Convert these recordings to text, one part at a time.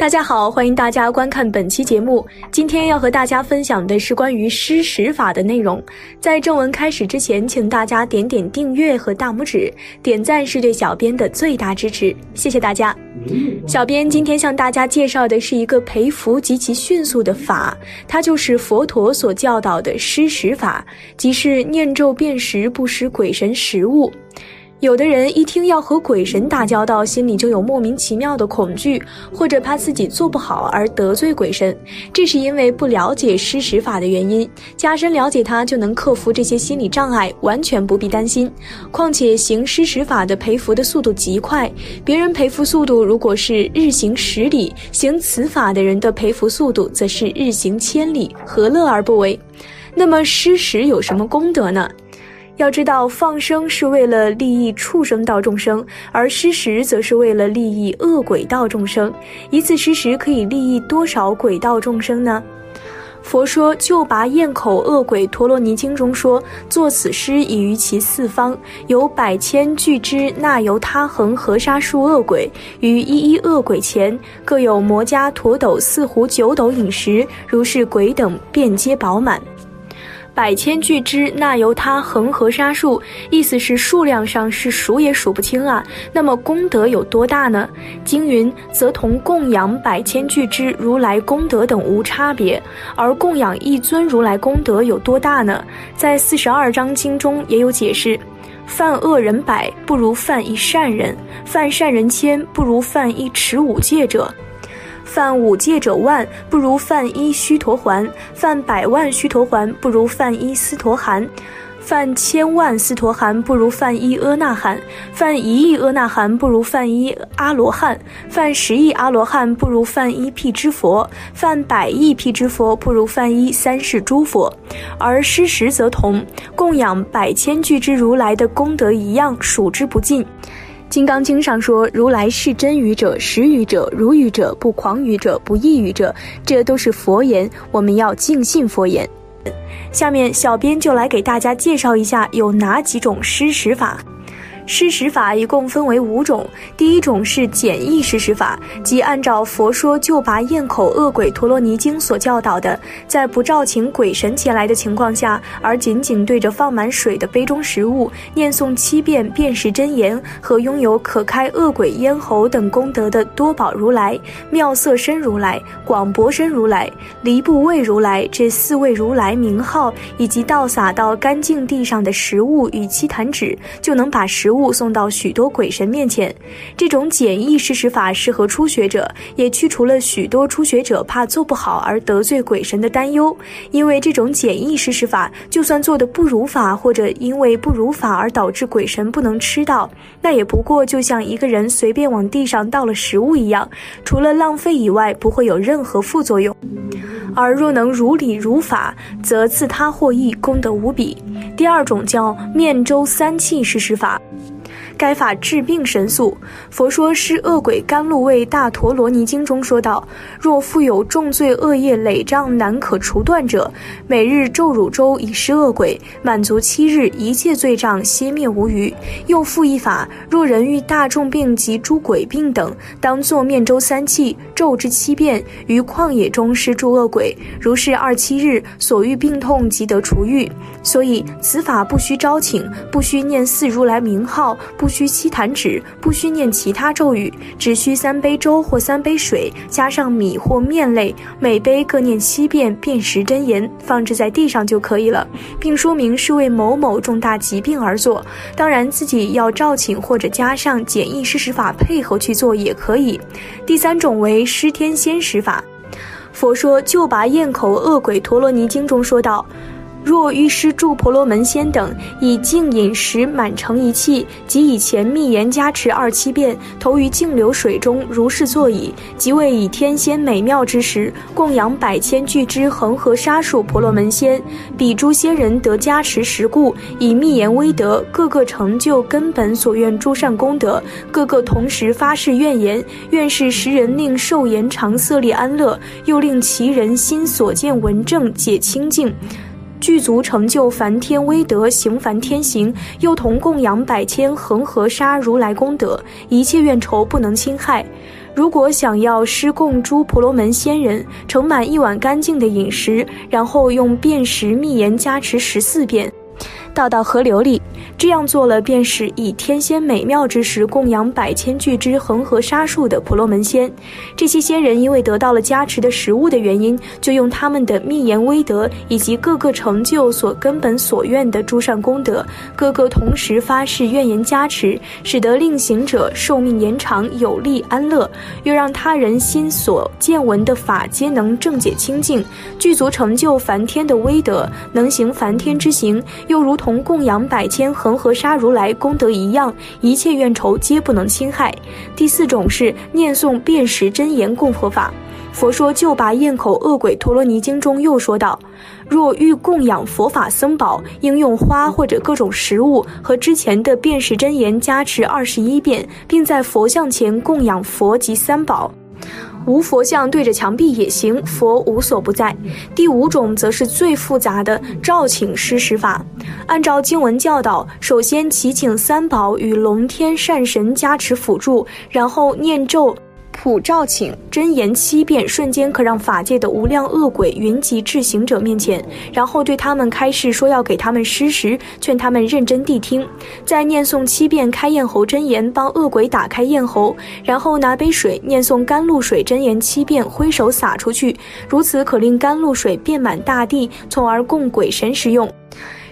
大家好，欢迎大家观看本期节目。今天要和大家分享的是关于施食法的内容。在正文开始之前，请大家点点订阅和大拇指，点赞是对小编的最大支持，谢谢大家。小编今天向大家介绍的是一个培福极其迅速的法，它就是佛陀所教导的施食法，即是念咒辨识，不施鬼神食物。有的人一听要和鬼神打交道，心里就有莫名其妙的恐惧，或者怕自己做不好而得罪鬼神，这是因为不了解施食法的原因。加深了解它，就能克服这些心理障碍，完全不必担心。况且行施食法的培福的速度极快，别人培福速度如果是日行十里，行此法的人的培福速度则是日行千里，何乐而不为？那么施食有什么功德呢？要知道，放生是为了利益畜生道众生，而施食则是为了利益恶鬼道众生。一次施食可以利益多少鬼道众生呢？佛说《救拔咽口恶鬼陀罗尼经》中说：“作此施已于其四方，有百千俱之那由他恒河沙数恶鬼，于一一恶鬼前，各有摩伽陀斗四壶九斗饮食，如是鬼等便皆饱满。”百千俱之，那由他恒河沙数，意思是数量上是数也数不清啊。那么功德有多大呢？经云，则同供养百千俱之如来功德等无差别。而供养一尊如来功德有多大呢？在四十二章经中也有解释：犯恶人百，不如犯一善人；犯善人千，不如犯一持五戒者。犯五戒者万，不如犯一须陀环；犯百万须陀环，不如犯一斯陀含；犯千万斯陀含，不如犯一阿那含；犯一亿阿那含，不如犯一阿罗汉；犯十亿阿罗汉，不如犯一辟支佛；犯百亿辟支佛，不如犯一三世诸佛。而施食则同，供养百千俱之如来的功德一样，数之不尽。《金刚经》上说：“如来是真语者，实语者，如语者，不狂语者，不异语者，这都是佛言。我们要敬信佛言。”下面，小编就来给大家介绍一下有哪几种施食法。施食法一共分为五种，第一种是简易施食法，即按照《佛说救拔咽口恶鬼陀罗尼经》所教导的，在不召请鬼神前来的情况下，而仅仅对着放满水的杯中食物念诵七遍辨识真言和拥有可开恶鬼咽喉等功德的多宝如来、妙色身如来、广博身如来、离不畏如来这四位如来名号，以及倒洒到干净地上的食物与七坛纸，就能把食物。物送到许多鬼神面前，这种简易施食法适合初学者，也去除了许多初学者怕做不好而得罪鬼神的担忧。因为这种简易施食法，就算做的不如法，或者因为不如法而导致鬼神不能吃到，那也不过就像一个人随便往地上倒了食物一样，除了浪费以外，不会有任何副作用。而若能如理如法，则自他获益，功德无比。第二种叫面周三气施食法。该法治病神速。佛说施恶鬼甘露味大陀罗尼经中说道：若复有重罪恶业累障难可除断者，每日咒汝咒以施恶鬼，满足七日，一切罪障歇灭无余。又复一法：若人遇大众病及诸鬼病等，当作面周三气，咒之七遍，于旷野中施诸恶鬼，如是二七日，所遇病痛即得除愈。所以此法不需招请，不需念四如来名号，不。需七坛纸，不需念其他咒语，只需三杯粥或三杯水，加上米或面类，每杯各念七遍辨识真言，放置在地上就可以了，并说明是为某某重大疾病而做。当然，自己要召请或者加上简易施食法配合去做也可以。第三种为施天仙食法，佛说《救拔咽口恶鬼陀罗尼经》中说道。若欲施助婆罗门仙等以净饮食满成一气，即以前密言加持二七遍，投于净流水中，如是坐矣。即为以天仙美妙之时，供养百千俱之恒河沙数婆罗门仙，彼诸仙人得加持时故，以密言威德，个个成就根本所愿诸善功德，个个同时发誓愿言，愿是时人令寿延长色力安乐，又令其人心所见闻正解清净。具足成就梵天威德，行梵天行，又同供养百千恒河沙如来功德，一切怨仇不能侵害。如果想要施供诸婆罗门仙人，盛满一碗干净的饮食，然后用便食蜜盐加持十四遍。倒到河流里，这样做了，便是以天仙美妙之时供养百千巨之恒河沙数的婆罗门仙。这些仙人因为得到了加持的食物的原因，就用他们的密言威德以及各个成就所根本所愿的诸善功德，各个同时发誓愿言加持，使得令行者寿命延长、有利安乐，又让他人心所见闻的法皆能正解清净，具足成就梵天的威德，能行梵天之行，又如。同供养百千恒河沙如来功德一样，一切怨仇皆不能侵害。第四种是念诵辨识真言供佛法。佛说《救拔咽口恶鬼陀罗尼经》中又说道：若欲供养佛法僧宝，应用花或者各种食物和之前的辨识真言加持二十一遍，并在佛像前供养佛及三宝。无佛像对着墙壁也行，佛无所不在。第五种则是最复杂的召请施食法，按照经文教导，首先祈请三宝与龙天善神加持辅助，然后念咒。普照请真言七遍，瞬间可让法界的无量恶鬼云集至行者面前，然后对他们开示说要给他们施食，劝他们认真谛听。再念诵七遍开咽喉真言，帮恶鬼打开咽喉，然后拿杯水念诵甘露水真言七遍，挥手洒出去，如此可令甘露水遍满大地，从而供鬼神食用。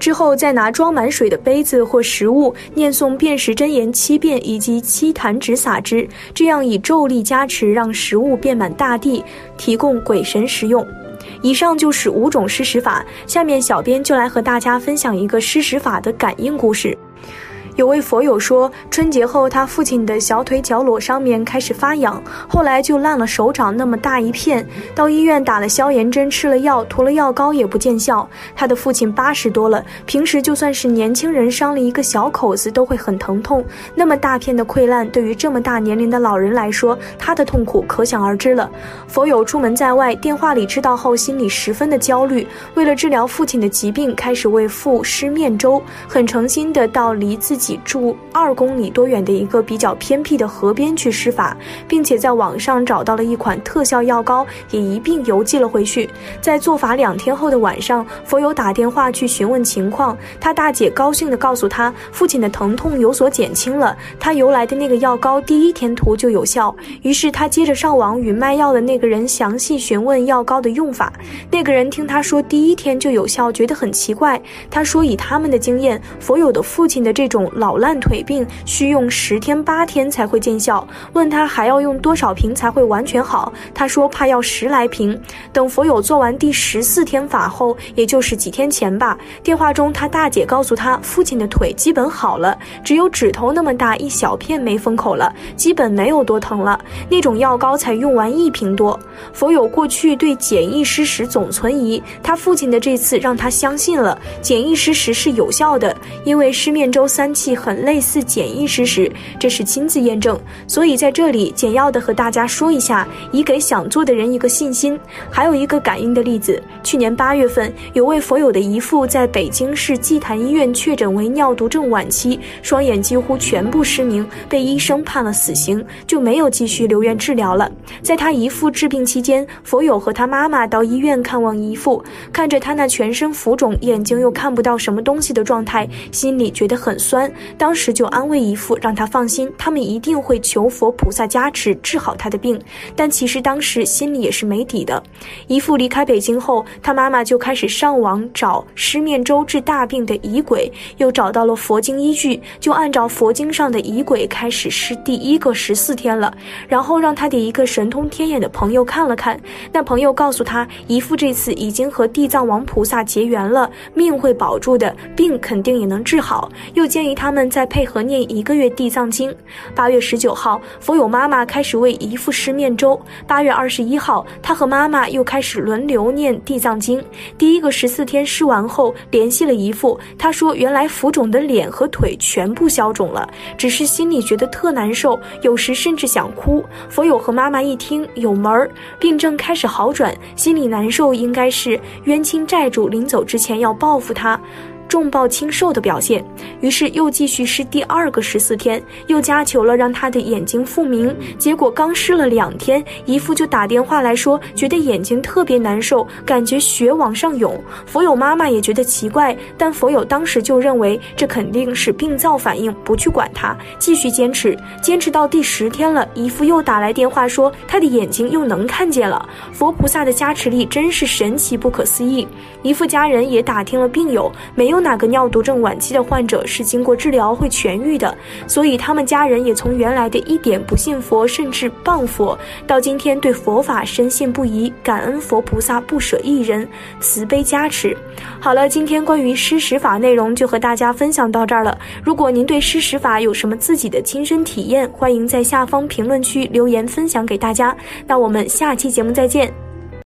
之后再拿装满水的杯子或食物，念诵辨识真言七遍，以及七坛指撒之，这样以咒力加持，让食物遍满大地，提供鬼神食用。以上就是五种施食法，下面小编就来和大家分享一个施食法的感应故事。有位佛友说，春节后他父亲的小腿脚裸上面开始发痒，后来就烂了手掌那么大一片。到医院打了消炎针，吃了药，涂了药膏也不见效。他的父亲八十多了，平时就算是年轻人伤了一个小口子都会很疼痛。那么大片的溃烂，对于这么大年龄的老人来说，他的痛苦可想而知了。佛友出门在外，电话里知道后，心里十分的焦虑。为了治疗父亲的疾病，开始为父施面粥，很诚心的到离自己。住二公里多远的一个比较偏僻的河边去施法，并且在网上找到了一款特效药膏，也一并邮寄了回去。在做法两天后的晚上，佛友打电话去询问情况，他大姐高兴地告诉他，父亲的疼痛有所减轻了，他邮来的那个药膏第一天涂就有效。于是他接着上网与卖药的那个人详细询问药膏的用法。那个人听他说第一天就有效，觉得很奇怪。他说以他们的经验，佛友的父亲的这种。老烂腿病需用十天八天才会见效，问他还要用多少瓶才会完全好？他说怕要十来瓶。等佛友做完第十四天法后，也就是几天前吧，电话中他大姐告诉他，父亲的腿基本好了，只有指头那么大一小片没封口了，基本没有多疼了。那种药膏才用完一瓶多。佛友过去对简易施食总存疑，他父亲的这次让他相信了简易施食是有效的，因为失面粥三气。很类似简易事实，这是亲自验证，所以在这里简要的和大家说一下，以给想做的人一个信心。还有一个感应的例子，去年八月份，有位佛友的姨父在北京市祭坛医院确诊为尿毒症晚期，双眼几乎全部失明，被医生判了死刑，就没有继续留院治疗了。在他姨父治病期间，佛友和他妈妈到医院看望姨父，看着他那全身浮肿、眼睛又看不到什么东西的状态，心里觉得很酸。当时就安慰姨父，让他放心，他们一定会求佛菩萨加持治好他的病。但其实当时心里也是没底的。姨父离开北京后，他妈妈就开始上网找失面粥治大病的仪轨，又找到了佛经依据，就按照佛经上的仪轨开始施第一个十四天了。然后让他的一个神通天眼的朋友看了看，那朋友告诉他，姨父这次已经和地藏王菩萨结缘了，命会保住的，病肯定也能治好。又建议他。们再配合念一个月地藏经。八月十九号，佛友妈妈开始为姨父施面粥。八月二十一号，他和妈妈又开始轮流念地藏经。第一个十四天施完后，联系了姨父，他说原来浮肿的脸和腿全部消肿了，只是心里觉得特难受，有时甚至想哭。佛友和妈妈一听有门儿，病症开始好转，心里难受，应该是冤亲债主临走之前要报复他。重报轻受的表现，于是又继续施第二个十四天，又加求了让他的眼睛复明。结果刚施了两天，姨父就打电话来说，觉得眼睛特别难受，感觉血往上涌。佛友妈妈也觉得奇怪，但佛友当时就认为这肯定是病灶反应，不去管他，继续坚持，坚持到第十天了，姨父又打来电话说他的眼睛又能看见了。佛菩萨的加持力真是神奇不可思议。姨父家人也打听了病友，没有哪个尿毒症晚期的患者是经过治疗会痊愈的，所以他们家人也从原来的一点不信佛，甚至谤佛，到今天对佛法深信不疑，感恩佛菩萨不舍一人，慈悲加持。好了，今天关于施食法内容就和大家分享到这儿了。如果您对施食法有什么自己的亲身体验，欢迎在下方评论区留言分享给大家。那我们下期节目再见。